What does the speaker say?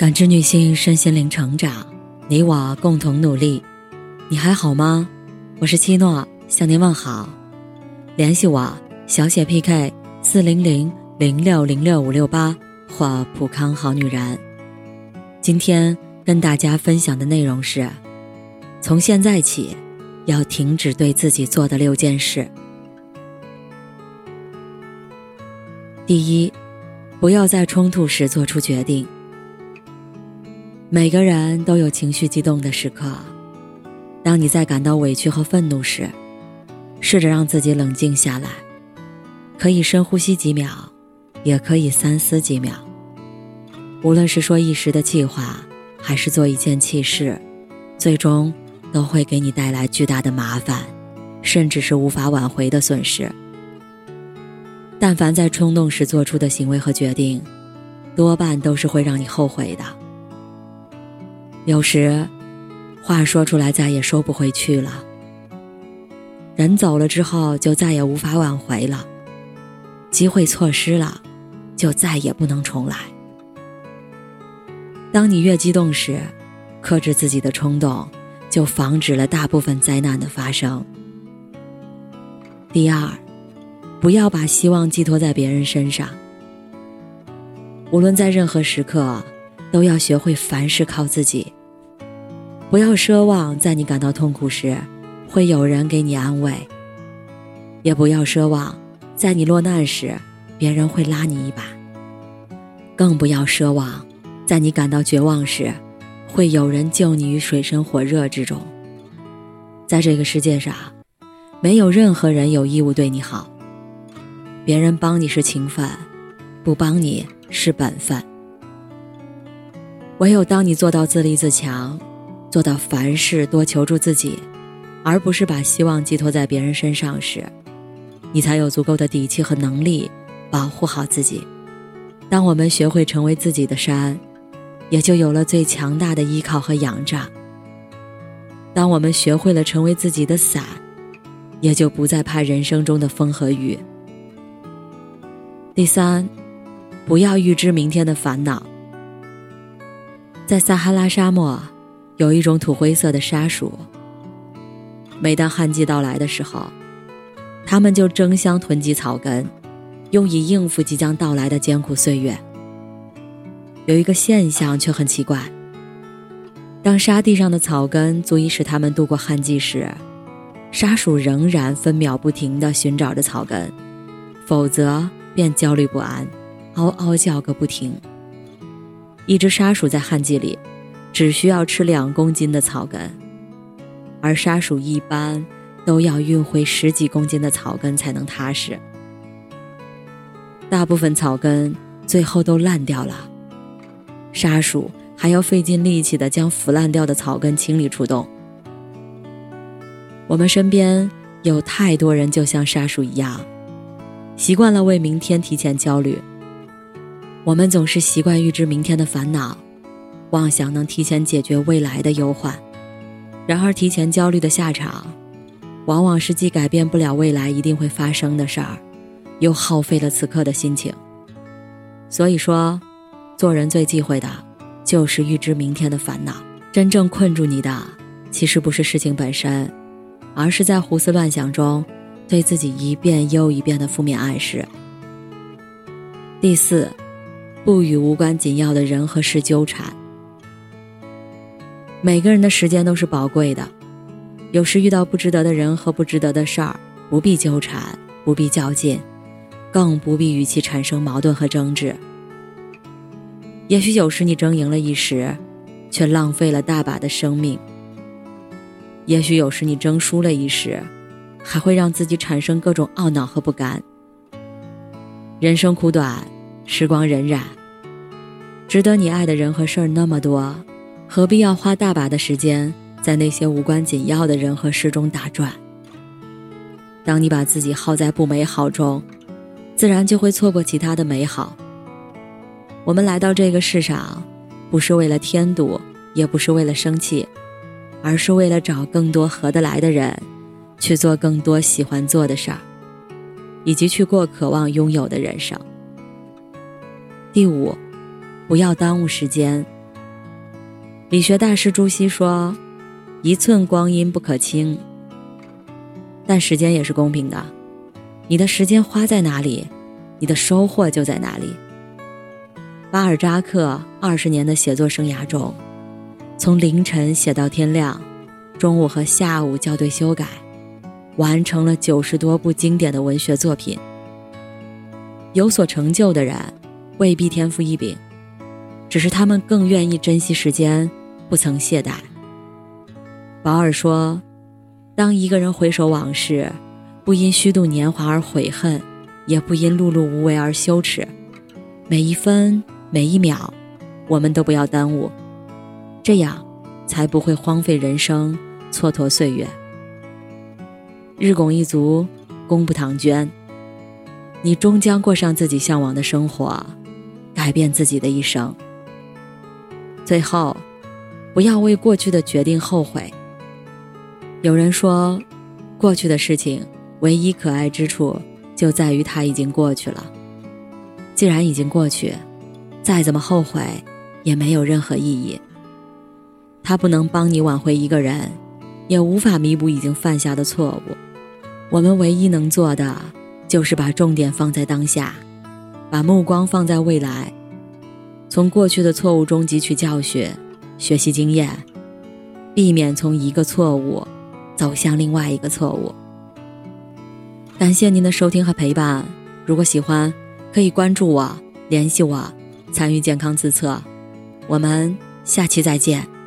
感知女性身心灵成长，你我共同努力。你还好吗？我是七诺，向您问好。联系我小写 PK 四零零零六零六五六八或普康好女人。今天跟大家分享的内容是：从现在起，要停止对自己做的六件事。第一，不要在冲突时做出决定。每个人都有情绪激动的时刻，当你在感到委屈和愤怒时，试着让自己冷静下来，可以深呼吸几秒，也可以三思几秒。无论是说一时的气话，还是做一件气事，最终都会给你带来巨大的麻烦，甚至是无法挽回的损失。但凡在冲动时做出的行为和决定，多半都是会让你后悔的。有时，话说出来再也收不回去了。人走了之后，就再也无法挽回了。机会错失了，就再也不能重来。当你越激动时，克制自己的冲动，就防止了大部分灾难的发生。第二，不要把希望寄托在别人身上。无论在任何时刻。都要学会凡事靠自己。不要奢望在你感到痛苦时，会有人给你安慰；也不要奢望在你落难时，别人会拉你一把；更不要奢望在你感到绝望时，会有人救你于水深火热之中。在这个世界上，没有任何人有义务对你好。别人帮你是情分，不帮你是本分。唯有当你做到自立自强，做到凡事多求助自己，而不是把希望寄托在别人身上时，你才有足够的底气和能力保护好自己。当我们学会成为自己的山，也就有了最强大的依靠和仰仗。当我们学会了成为自己的伞，也就不再怕人生中的风和雨。第三，不要预知明天的烦恼。在撒哈拉沙漠，有一种土灰色的沙鼠。每当旱季到来的时候，它们就争相囤积草根，用以应付即将到来的艰苦岁月。有一个现象却很奇怪：当沙地上的草根足以使它们度过旱季时，沙鼠仍然分秒不停地寻找着草根，否则便焦虑不安，嗷嗷叫个不停。一只沙鼠在旱季里，只需要吃两公斤的草根，而沙鼠一般都要运回十几公斤的草根才能踏实。大部分草根最后都烂掉了，沙鼠还要费尽力气的将腐烂掉的草根清理出洞。我们身边有太多人就像沙鼠一样，习惯了为明天提前焦虑。我们总是习惯预知明天的烦恼，妄想能提前解决未来的忧患。然而，提前焦虑的下场，往往是既改变不了未来一定会发生的事儿，又耗费了此刻的心情。所以说，做人最忌讳的，就是预知明天的烦恼。真正困住你的，其实不是事情本身，而是在胡思乱想中，对自己一遍又一遍的负面暗示。第四。不与无关紧要的人和事纠缠。每个人的时间都是宝贵的，有时遇到不值得的人和不值得的事儿，不必纠缠，不必较劲，更不必与其产生矛盾和争执。也许有时你争赢了一时，却浪费了大把的生命；也许有时你争输了一时，还会让自己产生各种懊恼和不甘。人生苦短。时光荏苒，值得你爱的人和事儿那么多，何必要花大把的时间在那些无关紧要的人和事中打转？当你把自己耗在不美好中，自然就会错过其他的美好。我们来到这个世上，不是为了添堵，也不是为了生气，而是为了找更多合得来的人，去做更多喜欢做的事儿，以及去过渴望拥有的人生。第五，不要耽误时间，理学大师朱熹说：“一寸光阴不可轻。”但时间也是公平的，你的时间花在哪里，你的收获就在哪里。巴尔扎克二十年的写作生涯中，从凌晨写到天亮，中午和下午校对修改，完成了九十多部经典的文学作品。有所成就的人，未必天赋异禀，只是他们更愿意珍惜时间。不曾懈怠。保尔说：“当一个人回首往事，不因虚度年华而悔恨，也不因碌碌无为而羞耻。每一分每一秒，我们都不要耽误，这样才不会荒废人生，蹉跎岁月。”日拱一卒，功不唐捐。你终将过上自己向往的生活，改变自己的一生。最后。不要为过去的决定后悔。有人说，过去的事情唯一可爱之处就在于它已经过去了。既然已经过去，再怎么后悔也没有任何意义。它不能帮你挽回一个人，也无法弥补已经犯下的错误。我们唯一能做的，就是把重点放在当下，把目光放在未来，从过去的错误中汲取教训。学习经验，避免从一个错误走向另外一个错误。感谢您的收听和陪伴。如果喜欢，可以关注我、联系我、参与健康自测。我们下期再见。